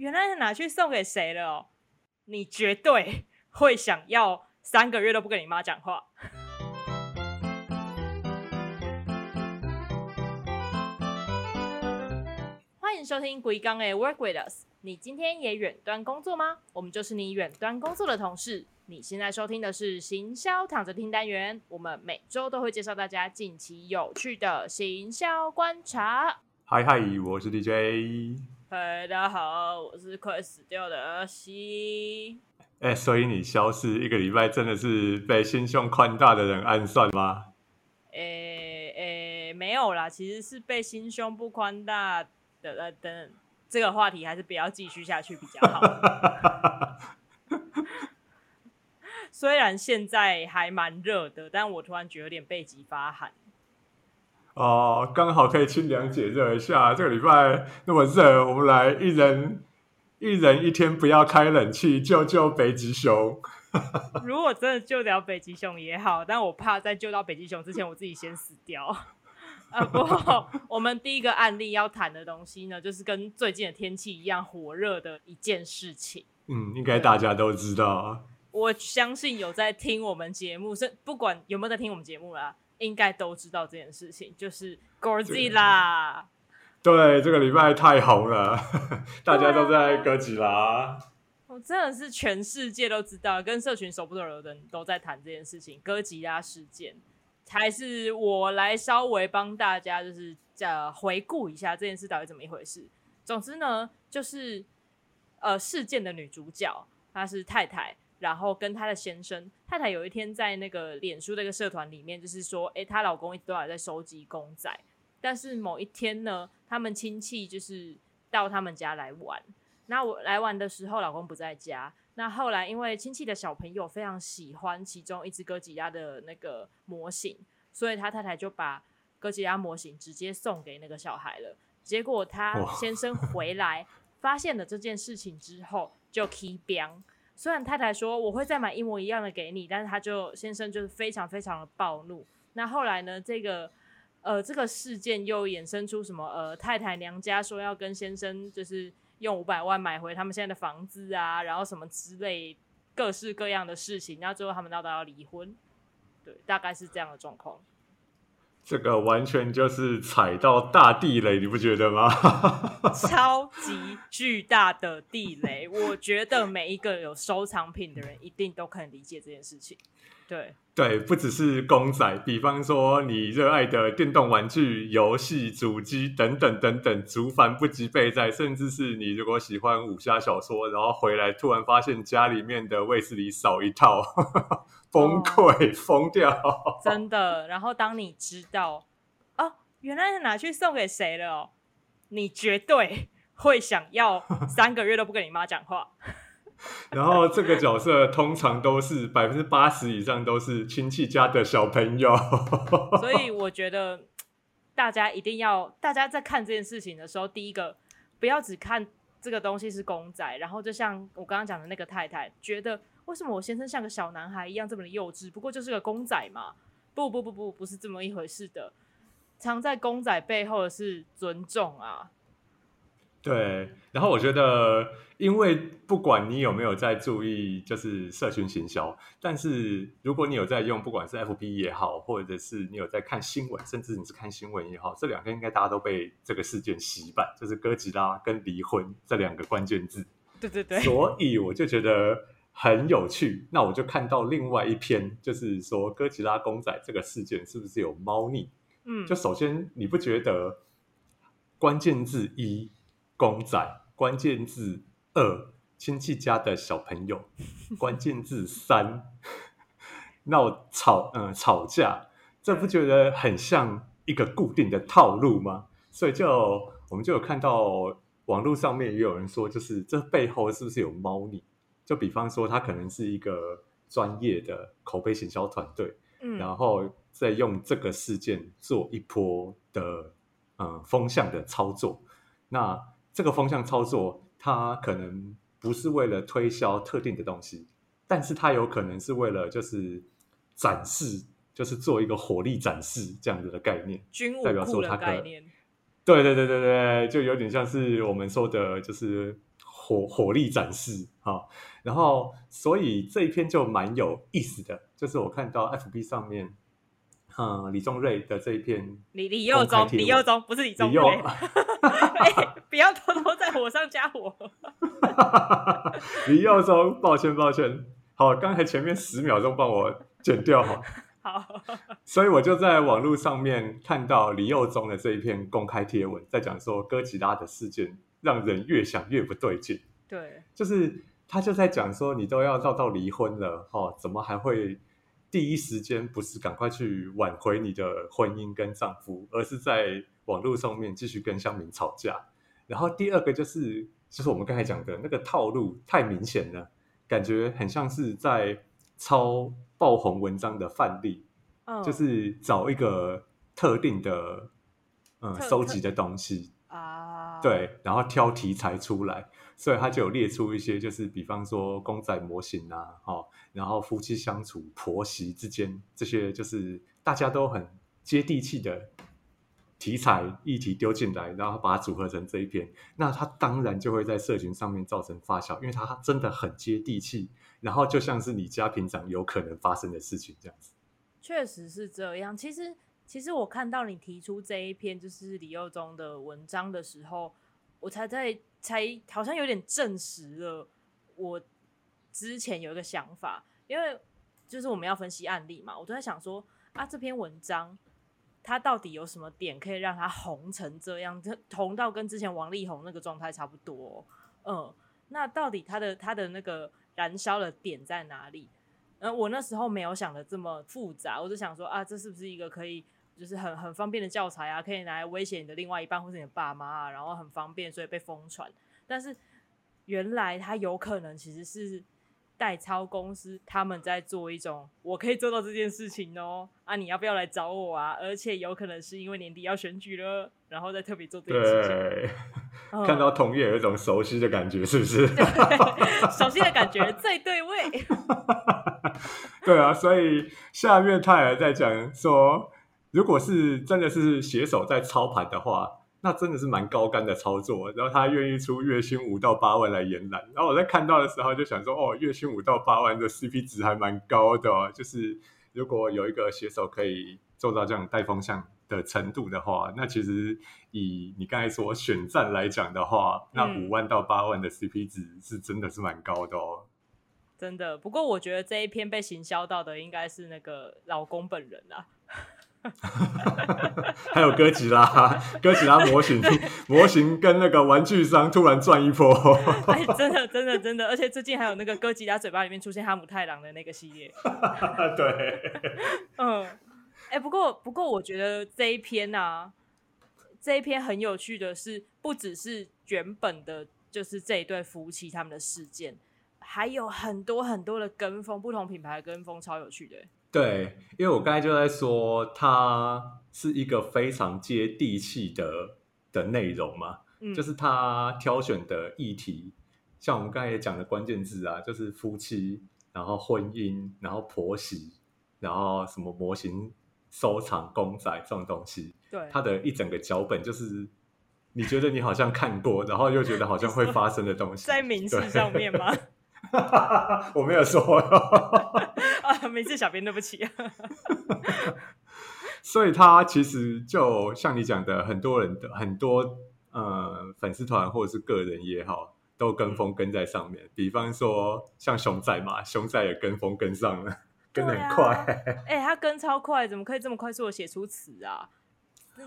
原来是拿去送给谁了哦？你绝对会想要三个月都不跟你妈讲话。欢迎收听鬼刚诶 Work with us。你今天也远端工作吗？我们就是你远端工作的同事。你现在收听的是行销躺着听单元，我们每周都会介绍大家近期有趣的行销观察。嗨嗨，我是 DJ。嗨，大家好，我是快死掉的阿西。哎，所以你消失一个礼拜，真的是被心胸宽大的人暗算吗？诶诶，没有啦，其实是被心胸不宽大的呃等这个话题还是不要继续下去比较好。虽然现在还蛮热的，但我突然觉得有点背脊发寒。哦，刚好可以清凉解热一下。这个礼拜那么热，我们来一人一人一天不要开冷气，救救北极熊。如果真的救了北极熊也好，但我怕在救到北极熊之前，我自己先死掉。啊，不过我们第一个案例要谈的东西呢，就是跟最近的天气一样火热的一件事情。嗯，应该大家都知道啊。我相信有在听我们节目，是不管有没有在听我们节目啦，应该都知道这件事情，就是 Godzilla。对，这个礼拜太红了，大家都在哥吉拉。我真的是全世界都知道，跟社群熟不熟的人都在谈这件事情，哥吉拉事件。还是我来稍微帮大家，就是呃回顾一下这件事到底怎么一回事。总之呢，就是呃事件的女主角她是太太。然后跟她的先生太太有一天在那个脸书这个社团里面，就是说，哎，她老公一直都还在收集公仔，但是某一天呢，他们亲戚就是到他们家来玩，那我来玩的时候，老公不在家。那后来因为亲戚的小朋友非常喜欢其中一只哥吉拉的那个模型，所以他太太就把哥吉拉模型直接送给那个小孩了。结果他先生回来发现了这件事情之后，就 key 标。虽然太太说我会再买一模一样的给你，但是他就先生就是非常非常的暴怒。那后来呢？这个呃，这个事件又衍生出什么？呃，太太娘家说要跟先生就是用五百万买回他们现在的房子啊，然后什么之类各式各样的事情，然后最后他们闹到要离婚。对，大概是这样的状况。这个完全就是踩到大地雷，你不觉得吗？超级巨大的地雷，我觉得每一个有收藏品的人一定都可以理解这件事情。对对，不只是公仔，比方说你热爱的电动玩具、游戏主机等等等等，足繁不及备载。甚至是你如果喜欢武侠小说，然后回来突然发现家里面的卫士里少一套。崩溃，疯掉，真的。然后当你知道哦，原来是拿去送给谁了哦，你绝对会想要三个月都不跟你妈讲话。然后这个角色通常都是百分之八十以上都是亲戚家的小朋友，所以我觉得大家一定要，大家在看这件事情的时候，第一个不要只看这个东西是公仔，然后就像我刚刚讲的那个太太觉得。为什么我先生像个小男孩一样这么的幼稚？不过就是个公仔嘛！不不不不，不是这么一回事的。藏在公仔背后的是尊重啊。对，然后我觉得，因为不管你有没有在注意，就是社群行销，但是如果你有在用，不管是 FB 也好，或者是你有在看新闻，甚至你是看新闻也好，这两天应该大家都被这个事件洗版，就是哥吉拉跟离婚这两个关键字。对对对。所以我就觉得。很有趣，那我就看到另外一篇，就是说哥吉拉公仔这个事件是不是有猫腻？嗯，就首先你不觉得关键字一公仔，关键字二亲戚家的小朋友，关键字三 闹吵嗯吵架，这不觉得很像一个固定的套路吗？所以就我们就有看到网络上面也有人说，就是这背后是不是有猫腻？就比方说，他可能是一个专业的口碑行销团队，嗯，然后再用这个事件做一波的嗯风向的操作。那这个风向操作，它可能不是为了推销特定的东西，但是它有可能是为了就是展示，就是做一个火力展示这样子的概念，代表说它概念。对对对对对，就有点像是我们说的，就是。火火力展示哈。然后，所以这一篇就蛮有意思的，就是我看到 FB 上面，嗯，李宗瑞的这一篇，李李佑宗，李佑宗不是李宗瑞，不要偷偷在火上加火。李佑宗，抱歉抱歉，好，刚才前面十秒钟帮我剪掉哈。好，所以我就在网络上面看到李佑宗的这一篇公开贴文，在讲说哥吉拉的事件让人越想越不对劲。对，就是。他就在讲说，你都要闹到离婚了，哦，怎么还会第一时间不是赶快去挽回你的婚姻跟丈夫，而是在网络上面继续跟乡民吵架？然后第二个就是，就是我们刚才讲的那个套路太明显了，感觉很像是在抄爆红文章的范例，就是找一个特定的嗯收集的东西啊，对，然后挑题材出来。所以他就有列出一些，就是比方说公仔模型啊，哦，然后夫妻相处、婆媳之间这些，就是大家都很接地气的题材议题丢进来，然后把它组合成这一篇，那他当然就会在社群上面造成发酵，因为它真的很接地气，然后就像是你家平常有可能发生的事情这样子。确实是这样。其实，其实我看到你提出这一篇就是李佑宗的文章的时候，我才在。才好像有点证实了我之前有一个想法，因为就是我们要分析案例嘛，我都在想说啊，这篇文章它到底有什么点可以让它红成这样，红到跟之前王力宏那个状态差不多？嗯，那到底它的它的那个燃烧的点在哪里？嗯，我那时候没有想的这么复杂，我就想说啊，这是不是一个可以？就是很很方便的教材啊，可以拿来威胁你的另外一半或是你的爸妈啊，然后很方便，所以被疯传。但是原来他有可能其实是代操公司，他们在做一种我可以做到这件事情哦啊，你要不要来找我啊？而且有可能是因为年底要选举了，然后再特别做这件事情。对，看到同业有一种熟悉的感觉，是不是？熟悉的感觉最对味。对啊，所以下面他也在讲说。如果是真的是携手在操盘的话，那真的是蛮高干的操作。然后他愿意出月薪五到八万来延揽。然后我在看到的时候就想说，哦，月薪五到八万的 CP 值还蛮高的。就是如果有一个携手可以做到这样带风向的程度的话，那其实以你刚才说选战来讲的话，那五万到八万的 CP 值是真的是蛮高的哦。真的。不过我觉得这一篇被行销到的应该是那个老公本人啊。还有哥吉拉，哥吉拉模型，模型跟那个玩具商突然转一波，哎，真的，真的，真的，而且最近还有那个哥吉拉嘴巴里面出现哈姆太郎的那个系列，对，嗯，哎，不过，不过，我觉得这一篇啊，这一篇很有趣的是，不只是原本的，就是这一对夫妻他们的事件，还有很多很多的跟风，不同品牌的跟风，超有趣的。对，因为我刚才就在说，它是一个非常接地气的的内容嘛，就是他挑选的议题，像我们刚才也讲的关键字啊，就是夫妻，然后婚姻，然后婆媳，然后什么模型收藏公仔这种东西，对，它的一整个脚本就是你觉得你好像看过，然后又觉得好像会发生的东西，在名字上面吗？我没有说 啊，没事，小编对不起。所以他其实就像你讲的，很多人的很多呃粉丝团或者是个人也好，都跟风跟在上面。比方说像熊仔嘛，熊仔也跟风跟上了，跟的很快。哎，他跟超快，怎么可以这么快速的写出词啊？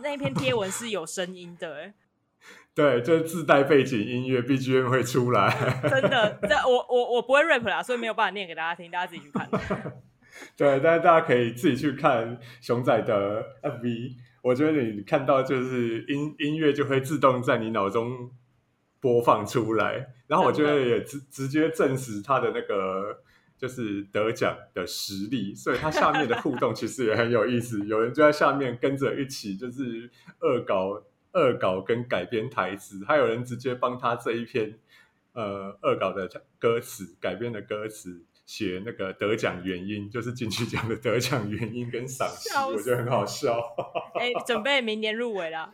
那一篇贴文是有声音的，哎。对，就是自带背景音乐，BGM 会出来。真的，这我我我不会 rap 啦，所以没有办法念给大家听，大家自己去看。对，但是大家可以自己去看熊仔的 MV，。我觉得你看到就是音音乐就会自动在你脑中播放出来，然后我觉得也直直接证实他的那个就是得奖的实力。所以他下面的互动其实也很有意思，有人就在下面跟着一起就是恶搞。恶搞跟改编台词，还有人直接帮他这一篇呃恶搞的歌词改编的歌词写那个得奖原因，就是金曲奖的得奖原因跟赏析，我觉得很好笑。哎，准备明年入围了。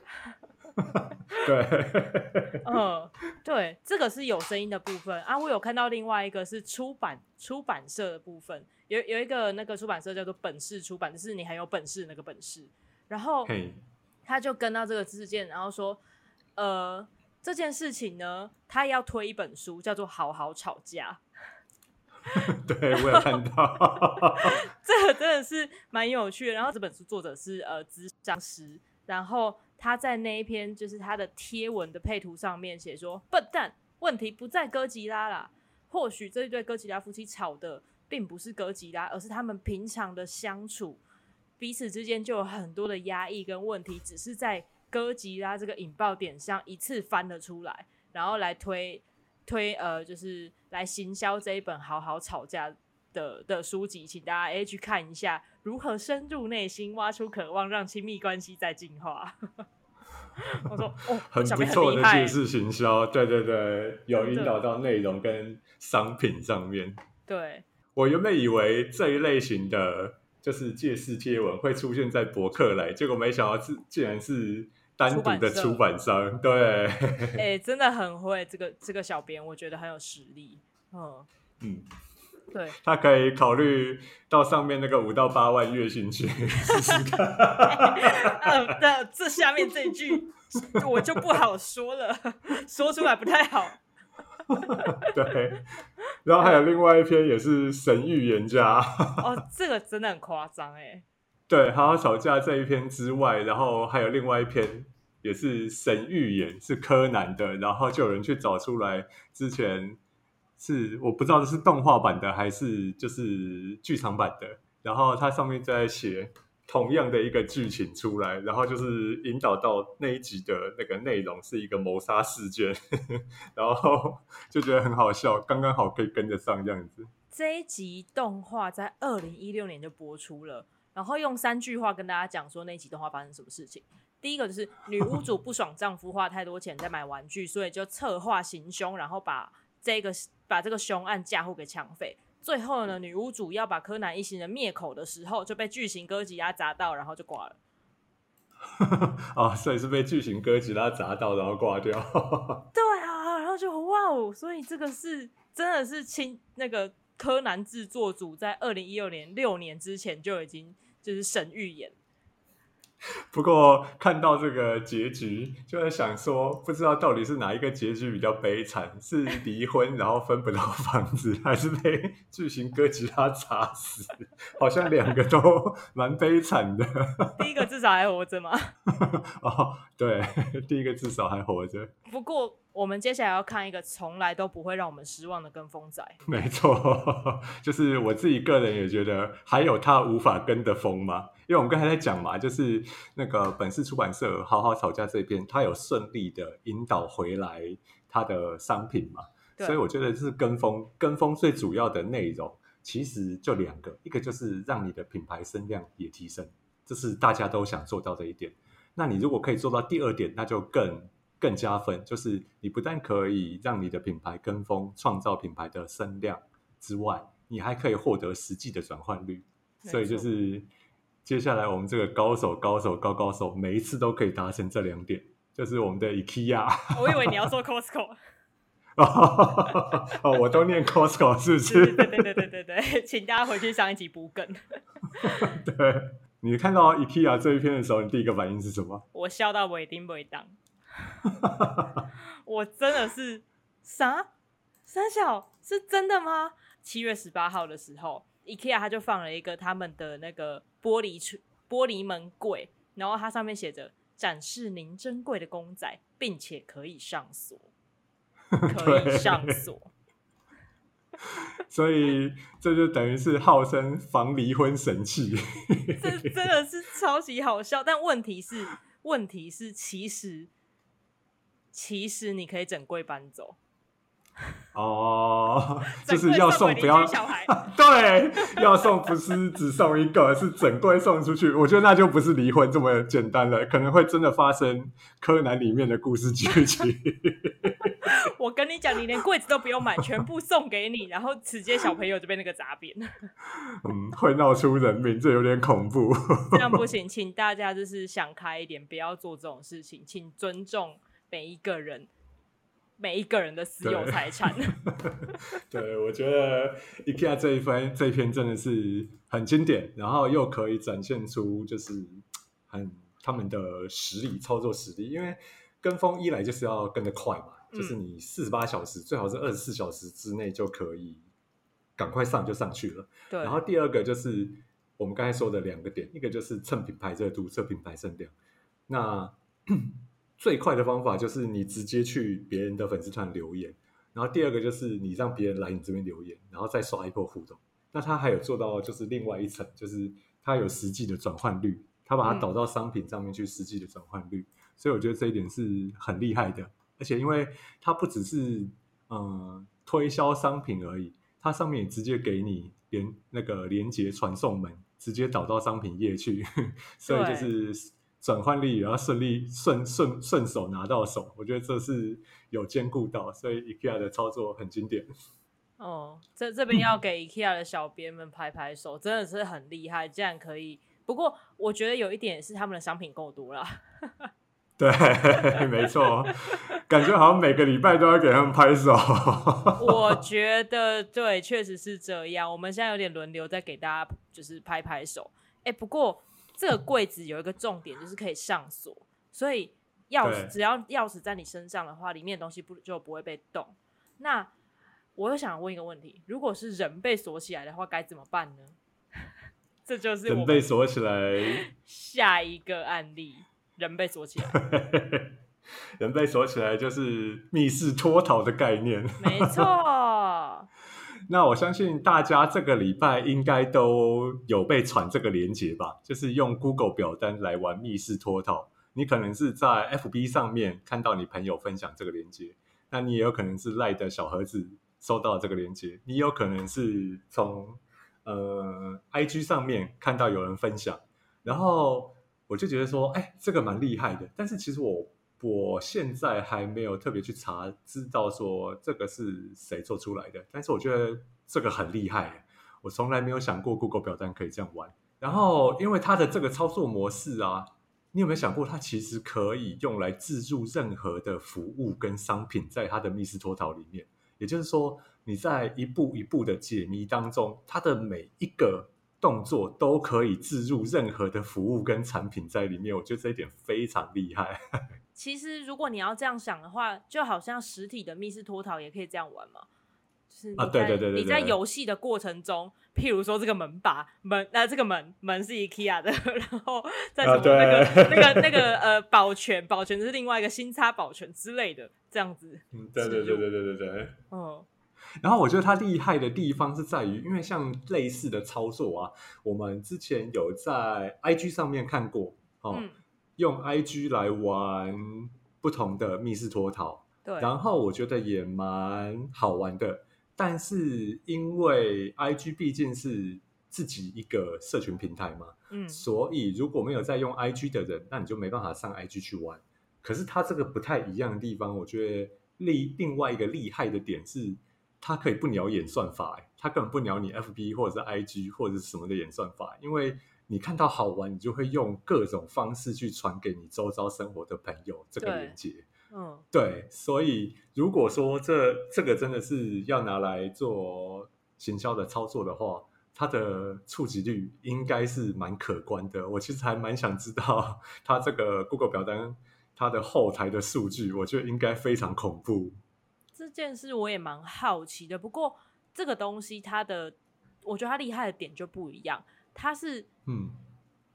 对，嗯，对，这个是有声音的部分啊。我有看到另外一个是出版出版社的部分，有有一个那个出版社叫做本事出版，就是你很有本事那个本事。然后他就跟到这个事件，然后说，呃，这件事情呢，他要推一本书，叫做《好好吵架》。对，我有看到，这个真的是蛮有趣的。然后这本书作者是呃，资商师，然后他在那一篇就是他的贴文的配图上面写说：“笨蛋，问题不在哥吉拉啦，或许这一对哥吉拉夫妻吵的并不是哥吉拉，而是他们平常的相处，彼此之间就有很多的压抑跟问题，只是在哥吉拉这个引爆点上一次翻了出来，然后来推。”推呃，就是来行销这一本好好吵架的的书籍，请大家诶去看一下，如何深入内心，挖出渴望，让亲密关系再进化。我说哦，很不错的借势行销，对对对，有引导到内容跟商品上面。对，我原本以为这一类型的就是借势贴文会出现在博客来，结果没想到是竟然是。单独的出版商，对，哎，真的很会，这个这个小编，我觉得很有实力，嗯。嗯，对，他可以考虑到上面那个五到八万月薪去试试看。嗯，那这下面这句我就不好说了，说出来不太好。对，然后还有另外一篇也是神预言家，哦，这个真的很夸张哎。对，好好吵架这一篇之外，然后还有另外一篇也是神预言，是柯南的，然后就有人去找出来，之前是我不知道这是动画版的还是就是剧场版的，然后它上面在写同样的一个剧情出来，然后就是引导到那一集的那个内容是一个谋杀事件，然后就觉得很好笑，刚刚好可以跟得上这样子。这一集动画在二零一六年就播出了。然后用三句话跟大家讲说那集动画发生什么事情。第一个就是女巫主不爽丈夫花太多钱在买玩具，所以就策划行凶，然后把这个把这个凶案嫁祸给抢匪。最后呢，女巫主要把柯南一行人灭口的时候，就被巨型哥吉拉砸到，然后就挂了。啊，所以是被巨型哥吉拉砸到，然后挂掉。对啊，然后就哇哦，所以这个是真的是亲那个柯南制作组在二零一六年六年之前就已经。就是神预言。不过看到这个结局，就在想说，不知道到底是哪一个结局比较悲惨，是离婚然后分不到房子，还是被巨型哥吉拉砸死？好像两个都蛮悲惨的。第一个至少还活着吗？哦，对，第一个至少还活着。不过。我们接下来要看一个从来都不会让我们失望的跟风仔。没错，就是我自己个人也觉得，还有他无法跟的风吗？因为我们刚才在讲嘛，就是那个本市出版社好好吵架这边，他有顺利的引导回来他的商品嘛，所以我觉得是跟风。跟风最主要的内容其实就两个，一个就是让你的品牌声量也提升，这是大家都想做到的一点。那你如果可以做到第二点，那就更。更加分，就是你不但可以让你的品牌跟风，创造品牌的声量之外，你还可以获得实际的转换率。所以就是接下来我们这个高手、高手、高高手，每一次都可以达成这两点，就是我们的 IKEA。我以为你要说 Costco。哦，我都念 Costco，是不是？对对对对对对，请大家回去上一集补梗。对你看到 IKEA 这一篇的时候，你第一个反应是什么？我笑到尾丁尾当。我真的是啥？三小是真的吗？七月十八号的时候，IKEA 他就放了一个他们的那个玻璃橱玻璃门柜，然后它上面写着“展示您珍贵的公仔，并且可以上锁，可以上锁”。所以这就等于是号称防离婚神器。这真的是超级好笑，但问题是，问题是其实。其实你可以整柜搬走 哦，就是要送不要小孩，对，要送不是只送一个，是整柜送出去。我觉得那就不是离婚这么简单了，可能会真的发生柯南里面的故事剧情。我跟你讲，你连柜子都不用买，全部送给你，然后直接小朋友就被那个砸扁。嗯，会闹出人命，这有点恐怖。这样不行，请大家就是想开一点，不要做这种事情，请尊重。每一个人每一个人的私有财产。对，我觉得 IKEA 这一篇这一篇真的是很经典，然后又可以展现出就是很他们的实力，操作实力。因为跟风一来就是要跟得快嘛，就是你四十八小时，最好是二十四小时之内就可以赶快上就上去了。对，然后第二个就是我们刚才说的两个点，一个就是蹭品牌热度，测品牌声量。那最快的方法就是你直接去别人的粉丝团留言，然后第二个就是你让别人来你这边留言，然后再刷一波互动。那他还有做到就是另外一层，就是他有实际的转换率，他把它导到商品上面去实际的转换率。所以我觉得这一点是很厉害的，而且因为它不只是嗯推销商品而已，它上面也直接给你连那个连接传送门，直接导到商品页去，所以就是转换力也要顺利顺顺顺手拿到手，我觉得这是有兼顾到，所以 IKEA 的操作很经典。哦，这这边要给 IKEA 的小编们拍拍手，真的是很厉害，竟然可以。不过我觉得有一点是他们的商品够多了。对，没错，感觉好像每个礼拜都要给他们拍手。我觉得对，确实是这样。我们现在有点轮流在给大家就是拍拍手。哎，不过这个柜子有一个重点，就是可以上锁，所以钥匙只要钥匙在你身上的话，里面的东西不就不会被动。那我又想问一个问题：如果是人被锁起来的话，该怎么办呢？这就是人被锁起来 下一个案例。人被锁起来，人被锁起来就是密室脱逃的概念。没错。那我相信大家这个礼拜应该都有被传这个连接吧？就是用 Google 表单来玩密室脱逃。你可能是在 FB 上面看到你朋友分享这个连接，那你也有可能是赖的小盒子收到这个连接，你有可能是从呃 IG 上面看到有人分享，然后。我就觉得说，哎，这个蛮厉害的。但是其实我我现在还没有特别去查，知道说这个是谁做出来的。但是我觉得这个很厉害，我从来没有想过 Google 表单可以这样玩。然后，因为它的这个操作模式啊，你有没有想过，它其实可以用来自助任何的服务跟商品在它的密室脱逃里面。也就是说，你在一步一步的解谜当中，它的每一个。动作都可以置入任何的服务跟产品在里面，我觉得这一点非常厉害。其实，如果你要这样想的话，就好像实体的密室脱逃也可以这样玩嘛。就是啊，对对对对，你在游戏的过程中，譬如说这个门把门，那这个门门是 IKEA 的，然后在什么那个那个那个呃保全保全是另外一个新插保全之类的这样子。嗯，对对对对对对对，嗯。然后我觉得它厉害的地方是在于，因为像类似的操作啊，我们之前有在 IG 上面看过哦，用 IG 来玩不同的密室脱逃，对，然后我觉得也蛮好玩的。但是因为 IG 毕竟是自己一个社群平台嘛，嗯，所以如果没有在用 IG 的人，那你就没办法上 IG 去玩。可是它这个不太一样的地方，我觉得另另外一个厉害的点是。它可以不鸟演算法，哎，它根本不鸟你 FB 或者是 IG 或者是什么的演算法，因为你看到好玩，你就会用各种方式去传给你周遭生活的朋友这个连接，嗯，对，所以如果说这这个真的是要拿来做行销的操作的话，它的触及率应该是蛮可观的。我其实还蛮想知道它这个 Google 表单它的后台的数据，我觉得应该非常恐怖。这件事我也蛮好奇的，不过这个东西它的，我觉得它厉害的点就不一样，它是嗯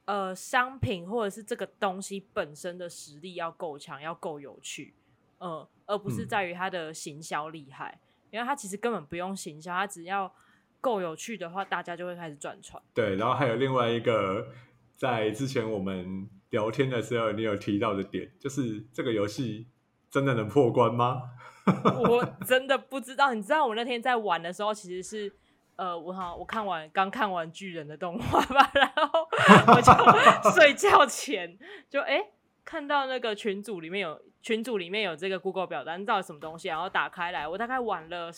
呃商品或者是这个东西本身的实力要够强，要够有趣，呃，而不是在于它的行销厉害，因为它其实根本不用行销，它只要够有趣的话，大家就会开始转传。对，然后还有另外一个，在之前我们聊天的时候，你有提到的点，就是这个游戏真的能破关吗？我真的不知道，你知道我那天在玩的时候，其实是呃，我好我看完刚看完巨人的动画吧，然后我就 睡觉前就哎看到那个群组里面有群组里面有这个 Google 表单，到底什么东西，然后打开来，我大概晚了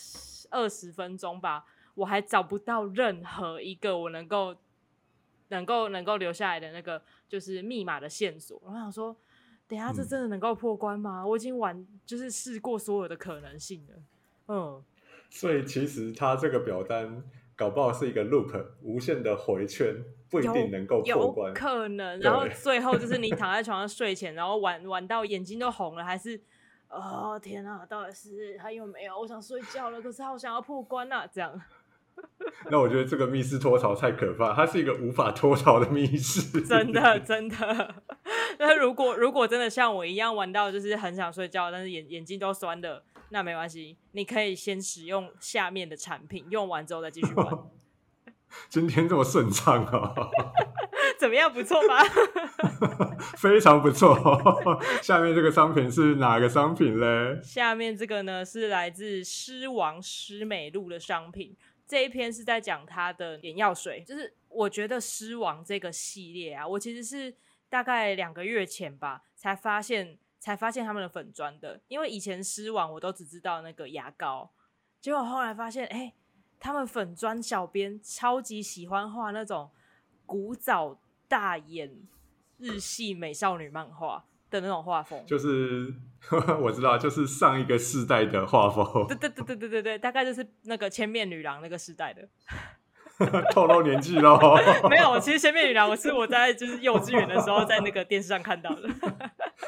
二十分钟吧，我还找不到任何一个我能够能够能够留下来的那个就是密码的线索，我想说。等下这真的能够破关吗？我已经玩就是试过所有的可能性了。嗯，所以其实他这个表单搞不好是一个 loop，无限的回圈，不一定能够破关。可能，然后最后就是你躺在床上睡前，然后玩玩到眼睛都红了，还是哦天哪，到底是还有没有？我想睡觉了，可是好想要破关啊，这样。那我觉得这个密室脱逃太可怕，它是一个无法脱逃的密室。真的，真的。那如果如果真的像我一样玩到就是很想睡觉，但是眼眼睛都酸的，那没关系，你可以先使用下面的产品，用完之后再继续玩。今天这么顺畅啊？怎么样？不错吧？非常不错。下面这个商品是哪个商品嘞？下面这个呢是来自狮王狮美露的商品。这一篇是在讲它的眼药水，就是我觉得狮王这个系列啊，我其实是。大概两个月前吧，才发现才发现他们的粉砖的，因为以前狮王我都只知道那个牙膏，结果后来发现，哎，他们粉砖小编超级喜欢画那种古早大眼日系美少女漫画的那种画风，就是 我知道，就是上一个世代的画风，对对对对对对对，大概就是那个千面女郎那个时代的。透露年纪喽？没有，其实前面女郎我是我在就是幼稚园的时候在那个电视上看到的。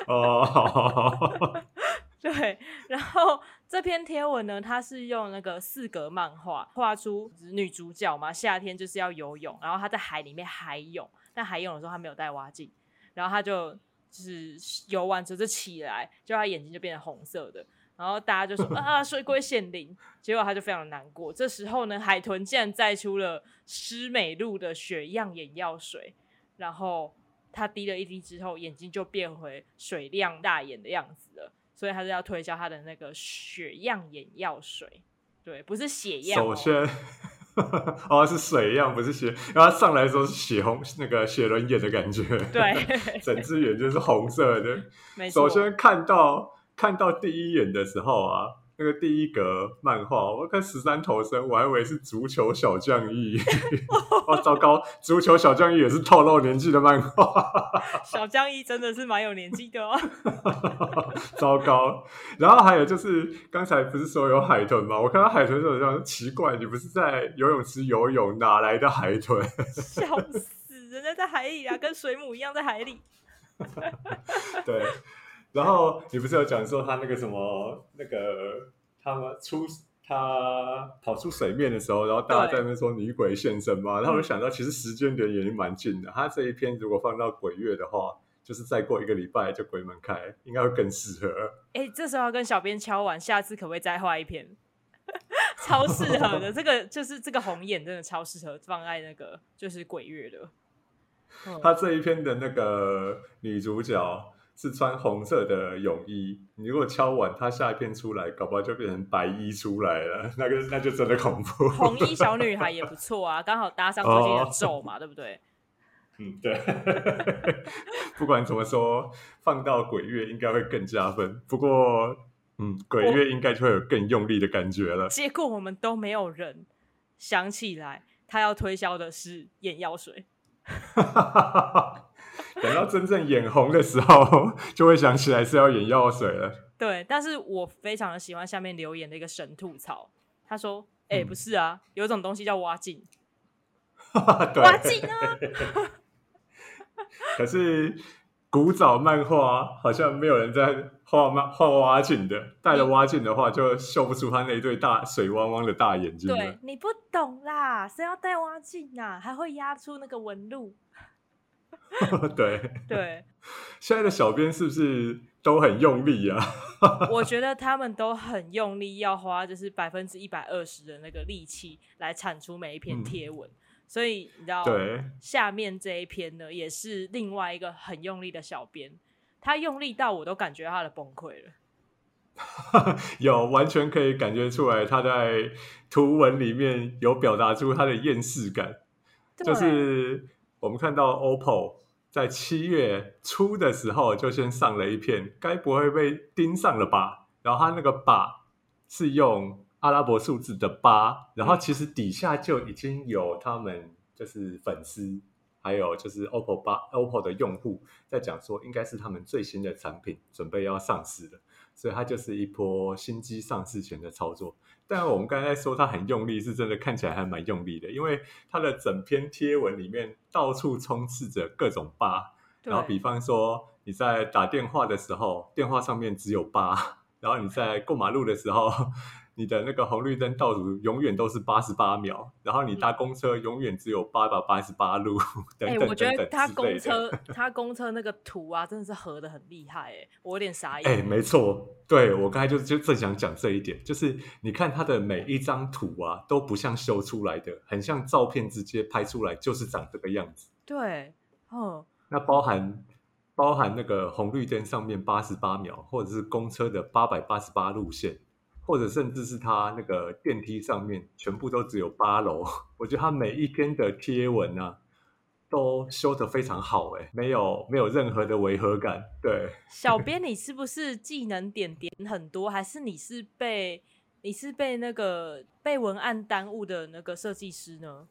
哦，对。然后这篇贴文呢，它是用那个四格漫画画出女主角嘛，夏天就是要游泳，然后她在海里面海泳，但海泳的时候她没有带蛙镜，然后她就就是游完之后就起来，就她眼睛就变成红色的。然后大家就说 啊，水龟显灵，结果他就非常的难过。这时候呢，海豚竟然再出了施美露的血样眼药水，然后他滴了一滴之后，眼睛就变回水亮大眼的样子了。所以他就要推销他的那个血样眼药水，对，不是血样。首先，哦，是水样，不是血。然后他上来的时候是血红，那个血轮眼的感觉，对，整只眼就是红色的。首先看到。看到第一眼的时候啊，那个第一格漫画，我看十三头身，我还以为是足球小将翼。哦，糟糕，足球小将翼也是透露年纪的漫画。小将翼真的是蛮有年纪的哦。糟糕，然后还有就是刚才不是说有海豚吗？我看到海豚的时候奇怪，你不是在游泳池游泳，哪来的海豚？笑死，人家在海里啊，跟水母一样在海里。对。然后你不是有讲说他那个什么那个他们出他跑出水面的时候，然后大家在那说女鬼现身吗？然后我想到其实时间点也蛮近的。他这一篇如果放到鬼月的话，就是再过一个礼拜就鬼门开，应该会更适合。哎，这时候要跟小编敲完，下次可不可以再画一篇？超适合的，这个就是这个红眼真的超适合放在那个就是鬼月的。他这一篇的那个女主角。是穿红色的泳衣，你如果敲完，它下一片出来，搞不好就变成白衣出来了，那个那就真的恐怖。红衣小女孩也不错啊，刚好搭上最近的咒嘛，对不对？嗯，对。不管怎么说，放到鬼月应该会更加分。不过，嗯，鬼月应该就会有更用力的感觉了。结果我们都没有人想起来，他要推销的是眼药水。等到真正眼红的时候，就会想起来是要眼药水了。对，但是我非常的喜欢下面留言的一个神吐槽，他说：“哎，不是啊，有一种东西叫挖镜，挖镜啊。可是古早漫画好像没有人在画漫画挖镜的，戴了挖镜的话就秀不出他那对大水汪汪的大眼睛。对你不懂啦，谁要戴挖镜啊？还会压出那个纹路。” 对对，现在的小编是不是都很用力啊？我觉得他们都很用力，要花就是百分之一百二十的那个力气来产出每一篇贴文。所以你知道，对下面这一篇呢，也是另外一个很用力的小编，他用力到我都感觉他的崩溃了。有完全可以感觉出来，他在图文里面有表达出他的厌世感，就是。我们看到 OPPO 在七月初的时候就先上了一片，该不会被盯上了吧？然后它那个八是用阿拉伯数字的八，然后其实底下就已经有他们就是粉丝还有就是 OPPO 八 OPPO 的用户在讲说，应该是他们最新的产品准备要上市了，所以它就是一波新机上市前的操作。但我们刚才说它很用力，是真的看起来还蛮用力的，因为它的整篇贴文里面到处充斥着各种八，然后比方说你在打电话的时候，电话上面只有八，然后你在过马路的时候。你的那个红绿灯倒数永远都是八十八秒，然后你搭公车永远只有八百八十八路。哎，我觉得他公车他公车那个图啊，真的是合的很厉害哎，我有点傻眼。哎，没错，对我刚才就就正想讲这一点，就是你看他的每一张图啊，都不像修出来的，很像照片直接拍出来，就是长这个样子。对，哦，那包含包含那个红绿灯上面八十八秒，或者是公车的八百八十八路线。或者甚至是他那个电梯上面全部都只有八楼，我觉得他每一篇的贴文呢，都修的非常好，哎，没有没有任何的违和感。对，小编你是不是技能点点很多，还是你是被你是被那个被文案耽误的那个设计师呢？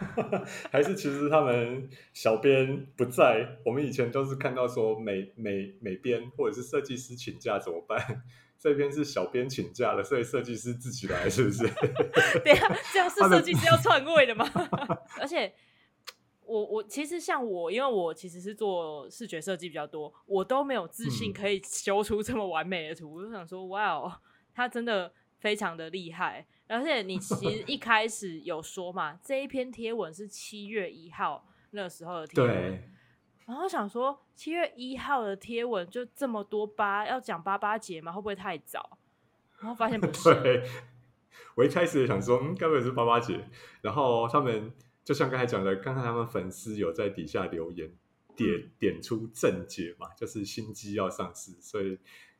还是其实他们小编不在，我们以前都是看到说美美美编或者是设计师请假怎么办？这边是小编请假了，所以设计师自己来，是不是？对啊，这样是设计师要篡位的吗？而且，我我其实像我，因为我其实是做视觉设计比较多，我都没有自信可以修出这么完美的图。我就想说，哇哦，他真的非常的厉害。而且你其实一开始有说嘛，这一篇贴文是七月一号那时候的贴文。然后想说，七月一号的贴文就这么多八，要讲八八节吗？会不会太早？然后发现不是。我一开始也想说，嗯，该不会是八八节？然后他们就像刚才讲的，刚才他们粉丝有在底下留言，点点出正解嘛，就是新机要上市，所以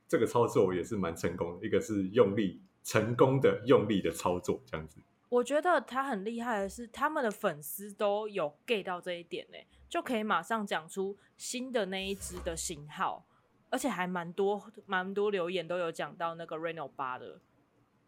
这个操作也是蛮成功的。一个是用力成功的用力的操作，这样子。我觉得他很厉害的是，他们的粉丝都有 get 到这一点呢。就可以马上讲出新的那一只的型号，而且还蛮多蛮多留言都有讲到那个 Reno 八的。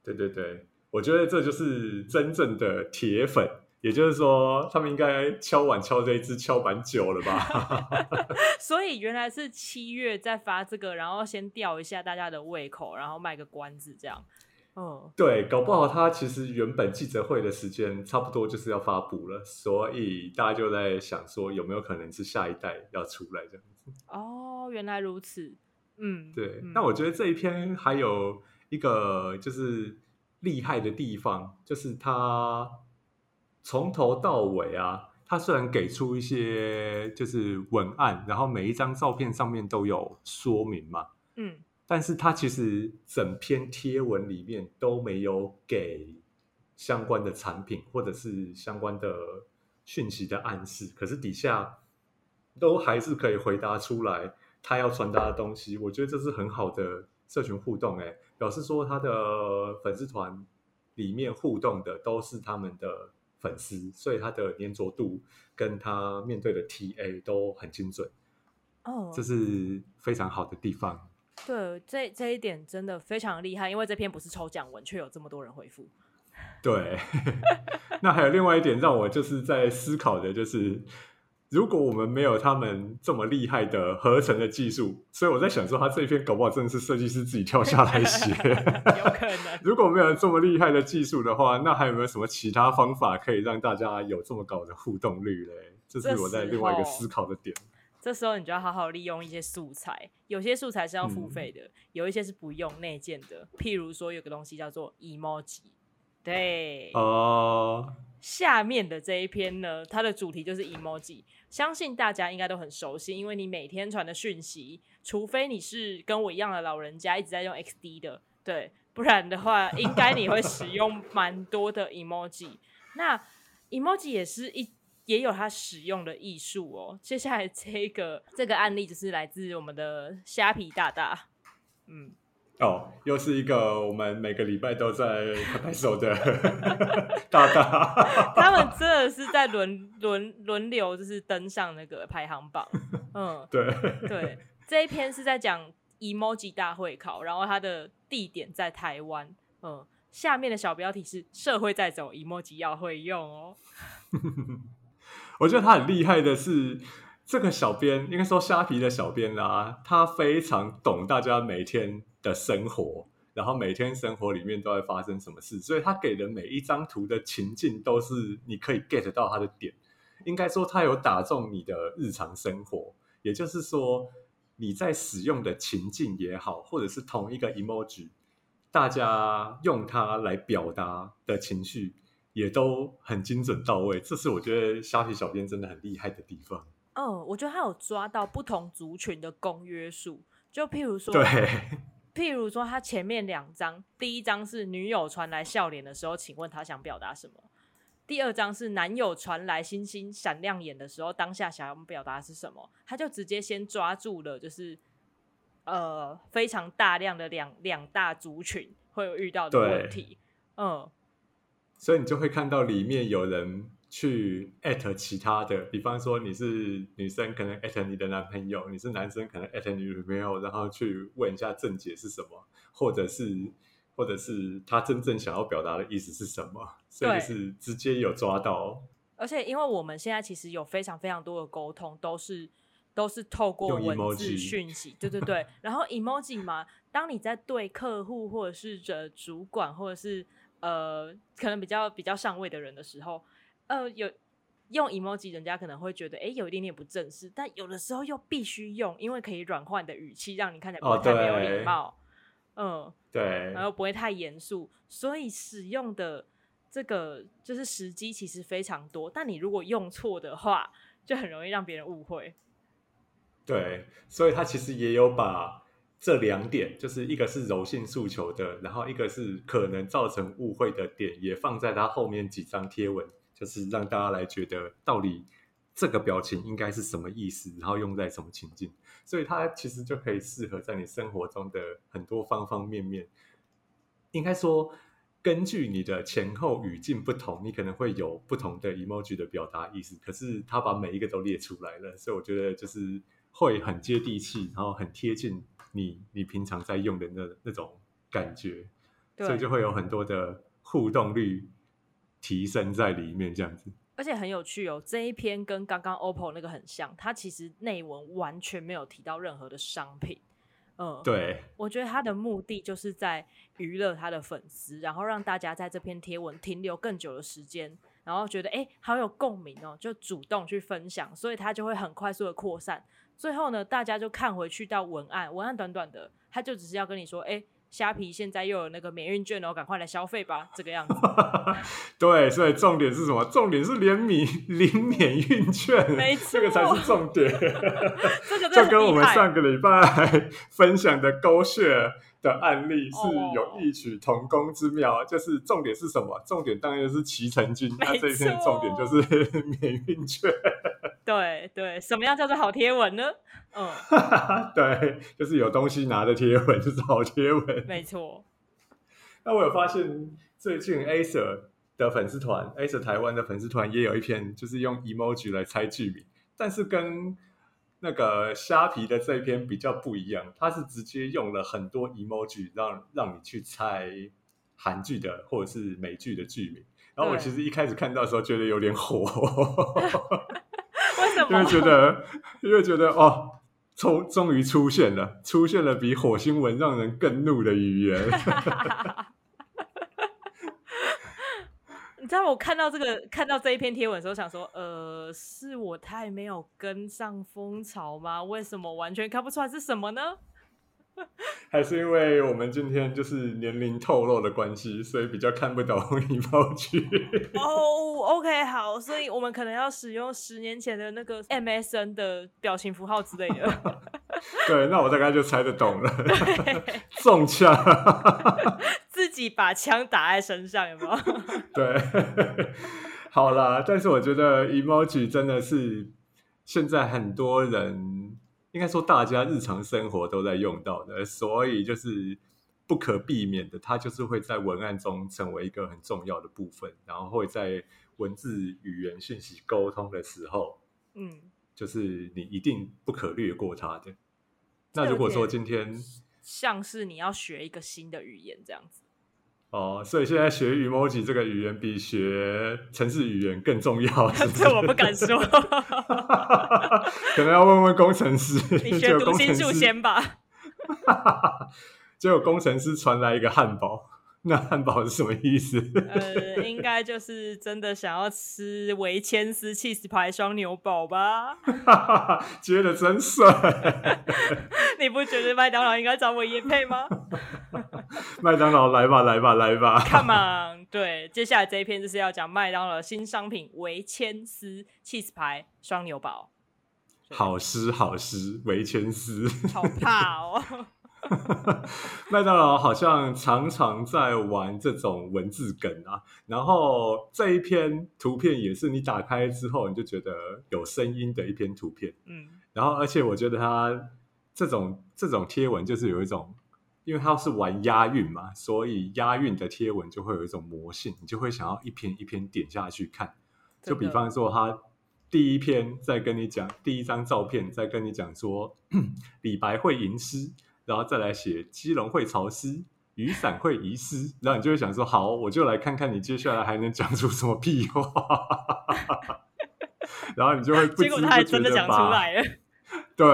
对对对，我觉得这就是真正的铁粉，也就是说，他们应该敲碗敲这一只敲蛮久了吧？所以原来是七月再发这个，然后先吊一下大家的胃口，然后卖个关子这样。哦，对，搞不好他其实原本记者会的时间差不多就是要发布了，所以大家就在想说有没有可能是下一代要出来这样子。哦，原来如此。嗯，对。那我觉得这一篇还有一个就是厉害的地方，就是他从头到尾啊，他虽然给出一些就是文案，然后每一张照片上面都有说明嘛。嗯。但是他其实整篇贴文里面都没有给相关的产品或者是相关的讯息的暗示，可是底下都还是可以回答出来他要传达的东西。我觉得这是很好的社群互动，哎，表示说他的粉丝团里面互动的都是他们的粉丝，所以他的粘着度跟他面对的 TA 都很精准。哦，这是非常好的地方。对，这这一点真的非常厉害，因为这篇不是抽奖文，却有这么多人回复。对，那还有另外一点让我就是在思考的，就是如果我们没有他们这么厉害的合成的技术，所以我在想说，他这一篇搞不好真的是设计师自己跳下来写，有可能。如果没有这么厉害的技术的话，那还有没有什么其他方法可以让大家有这么高的互动率嘞？这是我在另外一个思考的点。这时候你就要好好利用一些素材，有些素材是要付费的，有一些是不用内建的。譬如说有个东西叫做 emoji，对哦。下面的这一篇呢，它的主题就是 emoji，相信大家应该都很熟悉，因为你每天传的讯息，除非你是跟我一样的老人家一直在用 XD 的，对，不然的话，应该你会使用蛮多的 emoji。那 emoji 也是一。也有它使用的艺术哦。接下来这个 这个案例就是来自我们的虾皮大大，嗯，哦，又是一个我们每个礼拜都在拍手的 大大，他们真的是在轮 轮轮流，就是登上那个排行榜。嗯，对对，这一篇是在讲 emoji 大会考，然后它的地点在台湾。嗯，下面的小标题是社会在走，emoji 要会用哦。我觉得他很厉害的是，这个小编应该说虾皮的小编啦，他非常懂大家每天的生活，然后每天生活里面都会发生什么事，所以他给的每一张图的情境都是你可以 get 到他的点。应该说，他有打中你的日常生活，也就是说，你在使用的情境也好，或者是同一个 emoji，大家用它来表达的情绪。也都很精准到位，这是我觉得虾皮小编真的很厉害的地方。嗯，我觉得他有抓到不同族群的公约数，就譬如说，对，譬如说他前面两张，第一张是女友传来笑脸的时候，请问他想表达什么？第二张是男友传来星星闪亮眼的时候，当下想要表达是什么？他就直接先抓住了，就是呃非常大量的两两大族群会有遇到的问题，嗯。所以你就会看到里面有人去艾特其他的，比方说你是女生，可能艾特你的男朋友；你是男生，可能艾特你女朋友，然后去问一下正解是什么，或者是或者是他真正想要表达的意思是什么，所以是直接有抓到。而且因为我们现在其实有非常非常多的沟通，都是都是透过文字讯息，对对对。然后 emoji 嘛，当你在对客户或者是着主管或者是。呃，可能比较比较上位的人的时候，呃，有用 emoji，人家可能会觉得，哎，有一点点不正式，但有的时候又必须用，因为可以软化你的语气，让你看起来不会太没有礼貌。嗯，对，然后不会太严肃，所以使用的这个就是时机其实非常多，但你如果用错的话，就很容易让别人误会。对，所以他其实也有把。这两点就是一个是柔性诉求的，然后一个是可能造成误会的点，也放在他后面几张贴文，就是让大家来觉得到底这个表情应该是什么意思，然后用在什么情境，所以它其实就可以适合在你生活中的很多方方面面。应该说，根据你的前后语境不同，你可能会有不同的 emoji 的表达意思，可是他把每一个都列出来了，所以我觉得就是会很接地气，然后很贴近。你你平常在用的那那种感觉，所以就会有很多的互动率提升在里面，这样子。而且很有趣哦，这一篇跟刚刚 OPPO 那个很像，它其实内文完全没有提到任何的商品。嗯，对，我觉得他的目的就是在娱乐他的粉丝，然后让大家在这篇贴文停留更久的时间，然后觉得哎好有共鸣哦，就主动去分享，所以他就会很快速的扩散。最后呢，大家就看回去到文案，文案短短的，他就只是要跟你说，哎，虾皮现在又有那个免运券哦，赶快来消费吧，这个样子。对，所以重点是什么？重点是连米零免运券，没错，这个才是重点。这个就跟我们上个礼拜分享的勾血。的案例是有异曲同工之妙，就是重点是什么？重点当然是骑成金，那这一篇重点就是免运券。对对，什么样叫做好贴文呢？嗯，对，就是有东西拿的贴文就是好贴文。没错。那我有发现，最近 A s e r 的粉丝团，A s e r 台湾的粉丝团也有一篇，就是用 emoji 来猜剧名，但是跟那个虾皮的这一篇比较不一样，它是直接用了很多 emoji 让让你去猜韩剧的或者是美剧的剧名。然后我其实一开始看到的时候觉得有点火？因为觉得 因为觉得哦，终终于出现了，出现了比火星文让人更怒的语言。你知道我看到这个看到这一篇贴文的时候，想说，呃，是我太没有跟上风潮吗？为什么完全看不出来是什么呢？还是因为我们今天就是年龄透露的关系，所以比较看不懂礼貌剧。哦，OK，好，所以我们可能要使用十年前的那个 MSN 的表情符号之类的。对，那我大概就猜得懂了。中枪，自己把枪打在身上，有没有？对，好啦，但是我觉得 emoji 真的是现在很多人，应该说大家日常生活都在用到的，所以就是不可避免的，它就是会在文案中成为一个很重要的部分，然后会在文字语言信息沟通的时候，嗯，就是你一定不可略过它的。那如果说今天像是你要学一个新的语言这样子。哦，所以现在学 emoji 这个语言比学城市语言更重要。这我不敢说，可能要问问工程师。你学读心术先吧。结果工程师传来一个汉堡。那汉堡是什么意思？呃，应该就是真的想要吃维千斯 cheese 排双牛堡吧？接的真帅！你不觉得麦当劳应该找我叶配吗？麦当劳来吧，来吧，来吧！Come on！对，接下来这一篇就是要讲麦当劳新商品维千斯 cheese 排双牛堡。好吃，好吃，维千斯，好怕哦！麦当劳好像常常在玩这种文字梗啊，然后这一篇图片也是你打开之后你就觉得有声音的一篇图片，嗯，然后而且我觉得它这种这种贴文就是有一种，因为它是玩押韵嘛，所以押韵的贴文就会有一种魔性，你就会想要一篇一篇点下去看。就比方说，他第一篇在跟你讲第一张照片，在跟你讲说 李白会吟诗。然后再来写基隆会潮湿，雨伞会遗失，然后你就会想说：好，我就来看看你接下来还能讲出什么屁话。然后你就会不知不觉的把，对，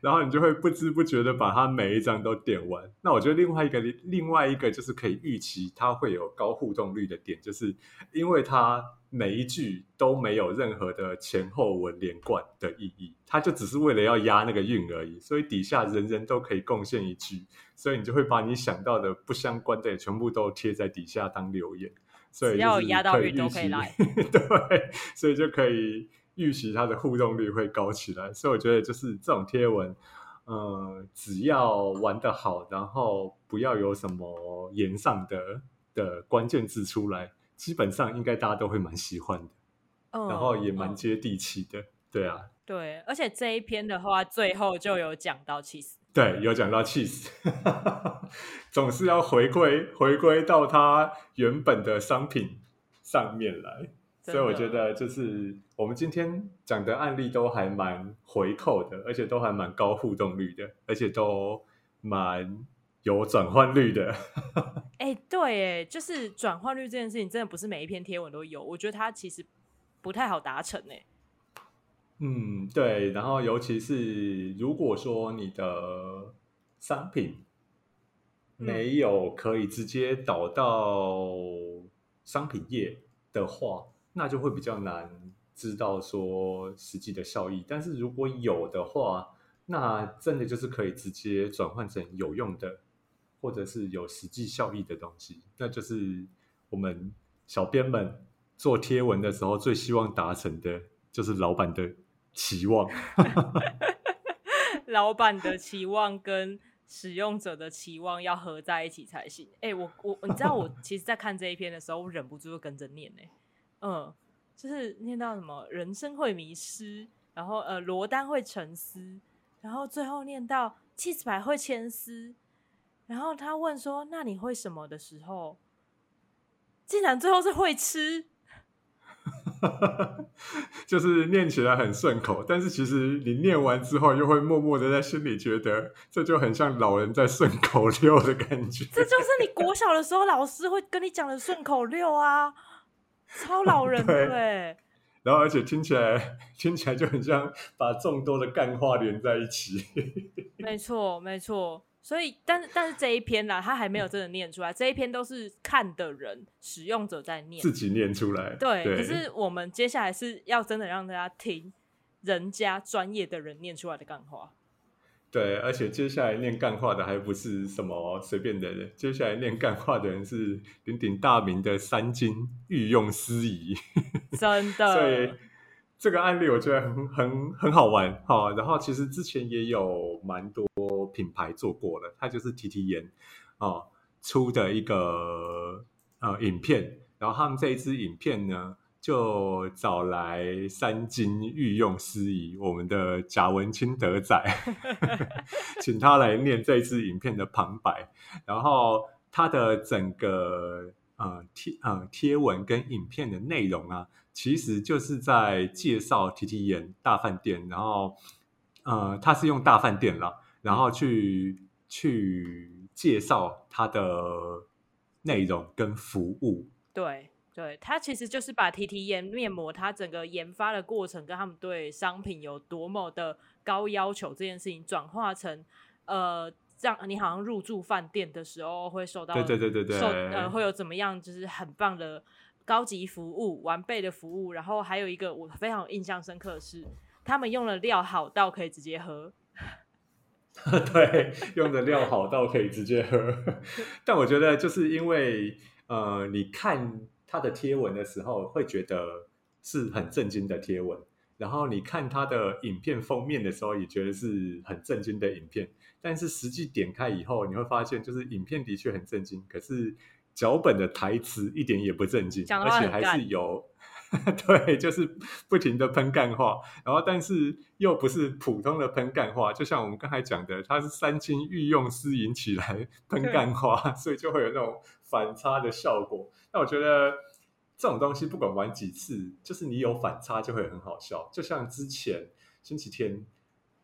然后你就会不知不觉的把它每一张都点完。那我觉得另外一个另外一个就是可以预期它会有高互动率的点，就是因为它。每一句都没有任何的前后文连贯的意义，它就只是为了要押那个韵而已。所以底下人人都可以贡献一句，所以你就会把你想到的不相关的全部都贴在底下当留言。所以只要押到韵都可以来，对，所以就可以预期它的互动率会高起来。所以我觉得就是这种贴文，呃，只要玩得好，然后不要有什么言上的的关键字出来。基本上应该大家都会蛮喜欢的，然后也蛮接地气的，对啊，对，而且这一篇的话，最后就有讲到 cheese，对，有讲到 cheese，总是要回归回归到它原本的商品上面来，所以我觉得就是我们今天讲的案例都还蛮回扣的，而且都还蛮高互动率的，而且都蛮。有转换率的，哎，对，哎，就是转换率这件事情，真的不是每一篇贴文都有。我觉得它其实不太好达成，哎。嗯，对。然后，尤其是如果说你的商品没有可以直接导到商品页的话，那就会比较难知道说实际的效益。但是如果有的话，那真的就是可以直接转换成有用的。或者是有实际效益的东西，那就是我们小编们做贴文的时候最希望达成的，就是老板的期望。老板的期望跟使用者的期望要合在一起才行。哎，我我你知道，我其实，在看这一篇的时候，我忍不住就跟着念呢。嗯，就是念到什么人生会迷失，然后呃罗丹会沉思，然后最后念到气死牌会牵丝。然后他问说：“那你会什么的时候？”竟然最后是会吃，就是念起来很顺口，但是其实你念完之后，又会默默的在心里觉得，这就很像老人在顺口溜的感觉。这就是你国小的时候老师会跟你讲的顺口溜啊，超老人 对。然后而且听起来听起来就很像把众多的干话连在一起。没错，没错。所以，但是但是这一篇呢，他还没有真的念出来。这一篇都是看的人、使用者在念，自己念出来。对，可是我们接下来是要真的让大家听人家专业的人念出来的干话。对，而且接下来念干话的还不是什么随便的人，接下来念干话的人是鼎鼎大名的三金御用司仪，真的。所以。这个案例我觉得很很很好玩哈，然后其实之前也有蛮多品牌做过了，它就是 T T 盐哦出的一个呃影片，然后他们这一支影片呢就找来三金御用司仪我们的贾文清德仔，请他来念这支影片的旁白，然后他的整个呃贴呃贴文跟影片的内容啊。其实就是在介绍 T T 盐大饭店，然后呃，他是用大饭店了，然后去去介绍他的内容跟服务。对对，它其实就是把 T T 研面膜它整个研发的过程跟他们对商品有多么的高要求这件事情转化成呃。让你好像入住饭店的时候会受到对对对对对，受呃会有怎么样，就是很棒的高级服务、完备的服务。然后还有一个我非常印象深刻的是，他们用的料好到可以直接喝。对，用的料好到可以直接喝。但我觉得就是因为呃，你看他的贴文的时候，会觉得是很震惊的贴文。然后你看他的影片封面的时候，也觉得是很震惊的影片。但是实际点开以后，你会发现，就是影片的确很震惊，可是脚本的台词一点也不震惊，而且还是有 对，就是不停的喷干话。然后，但是又不是普通的喷干话，就像我们刚才讲的，它是三清御用私引起来 喷干话，所以就会有那种反差的效果。那我觉得。这种东西不管玩几次，就是你有反差就会很好笑。就像之前星期天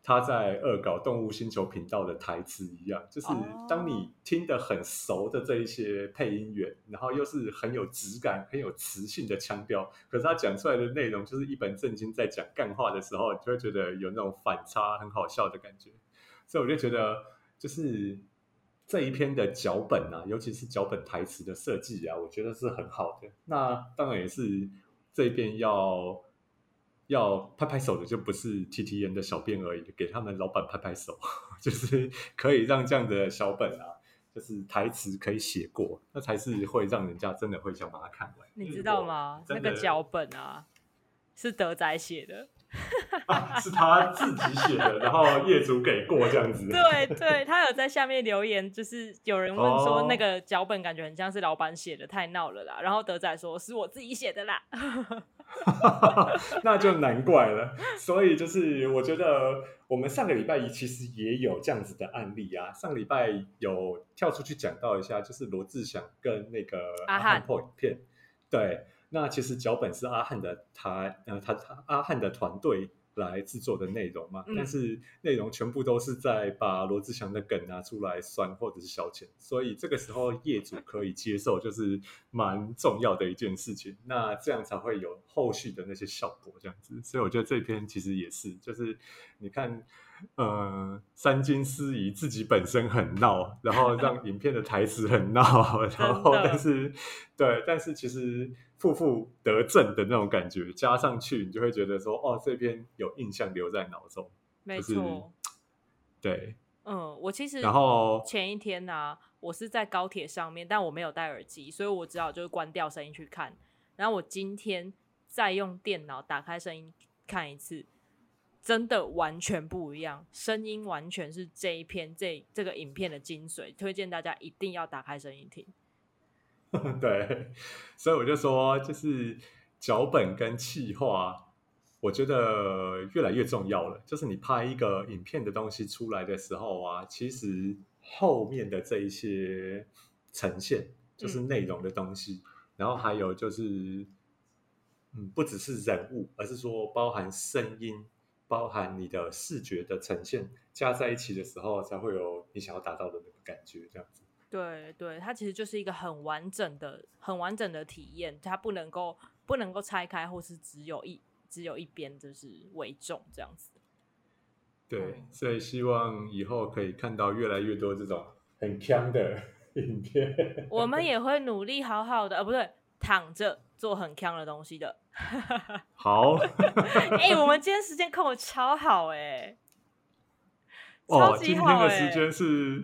他在恶搞动物星球频道的台词一样，就是当你听得很熟的这一些配音员，然后又是很有质感、很有磁性的腔调，可是他讲出来的内容就是一本正经在讲干话的时候，你就会觉得有那种反差，很好笑的感觉。所以我就觉得，就是。这一篇的脚本啊，尤其是脚本台词的设计啊，我觉得是很好的。那当然也是这边要要拍拍手的，就不是 T T N 的小编而已，给他们老板拍拍手，就是可以让这样的小本啊，就是台词可以写过，那才是会让人家真的会想把它看完。你知道吗？那个脚本啊，是德仔写的。是他自己写的，然后业主给过这样子。对对，他有在下面留言，就是有人问说那个脚本感觉很像是老板写的，太闹了啦。然后德仔说是我自己写的啦，那就难怪了。所以就是我觉得我们上个礼拜一其实也有这样子的案例啊。上个礼拜有跳出去讲到一下，就是罗志祥跟那个阿汉破影片，对。那其实脚本是阿汉的，他呃，他他阿汉的团队来制作的内容嘛，但是内容全部都是在把罗志祥的梗拿出来酸或者是消遣，所以这个时候业主可以接受，就是蛮重要的一件事情。那这样才会有后续的那些效果，这样子。所以我觉得这篇其实也是，就是你看。呃，三金司仪自己本身很闹，然后让影片的台词很闹，然后但是对，但是其实负负得正的那种感觉加上去，你就会觉得说，哦，这篇有印象留在脑中。没错，对，嗯，我其实然后前一天呢，我是在高铁上面，但我没有戴耳机，所以我只好就是关掉声音去看。然后我今天再用电脑打开声音看一次。真的完全不一样，声音完全是这一篇这这个影片的精髓，推荐大家一定要打开声音听。对，所以我就说，就是脚本跟气化，我觉得越来越重要了。就是你拍一个影片的东西出来的时候啊，其实后面的这一些呈现，就是内容的东西，然后还有就是，嗯，不只是人物，而是说包含声音。包含你的视觉的呈现加在一起的时候，才会有你想要达到的那个感觉，这样子。对对，它其实就是一个很完整的、很完整的体验，它不能够不能够拆开，或是只有一只有一边就是为重这样子。对，所以希望以后可以看到越来越多这种很强的 影片。我们也会努力好好的，呃，不对，躺着做很强的东西的。好，哎，我们今天时间控的超好哎，哦，今天的时间是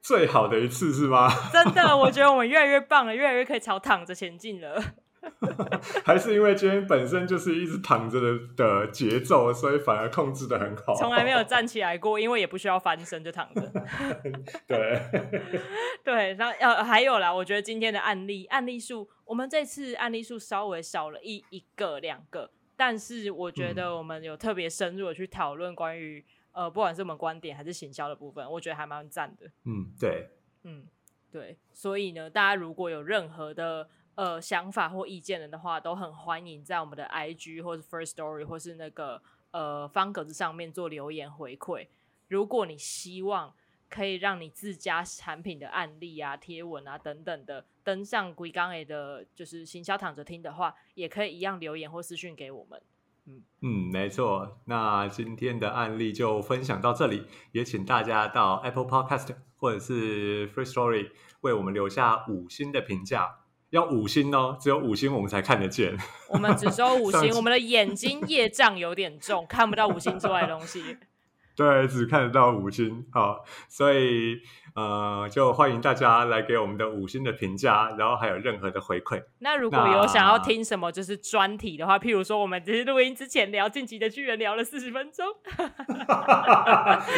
最好的一次是吗？真的，我觉得我们越来越棒了，越来越可以朝躺着前进了。还是因为今天本身就是一直躺着的的节奏，所以反而控制的很好。从来没有站起来过，因为也不需要翻身就躺着。对 对，然后呃还有啦，我觉得今天的案例案例数，我们这次案例数稍微少了一一个两个，但是我觉得我们有特别深入的去讨论关于呃不管是我们观点还是行销的部分，我觉得还蛮赞的。嗯，对，嗯对，所以呢，大家如果有任何的。呃，想法或意见的话，都很欢迎在我们的 IG 或是 First Story 或是那个呃方格子上面做留言回馈。如果你希望可以让你自家产品的案例啊、贴文啊等等的登上鬼刚 A 的，就是行销躺着听的话，也可以一样留言或私讯给我们。嗯嗯，没错。那今天的案例就分享到这里，也请大家到 Apple Podcast 或者是 Free Story 为我们留下五星的评价，要五星哦，只有五星我们才看得见。我们只收五星，我们的眼睛业障有点重，看不到五星之外的东西。对，只看得到五星，好，所以呃，就欢迎大家来给我们的五星的评价，然后还有任何的回馈。那如果有想要听什么就是专题的话，譬如说我们只是录音之前聊晋级的巨人聊了四十分钟，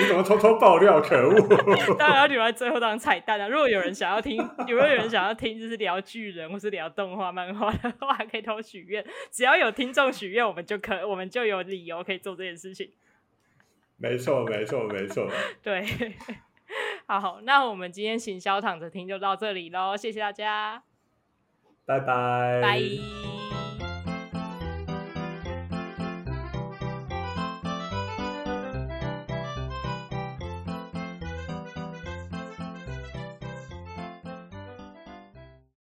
你怎么偷偷爆料？可恶！当然要留在最后当彩蛋啊！如果有人想要听，有没有人想要听就是聊巨人或是聊动画、漫画的话，可以偷许愿，只要有听众许愿，我们就可我们就有理由可以做这件事情。没错，没错，没错。对，好，那我们今天行销躺着听就到这里喽，谢谢大家，拜拜，拜。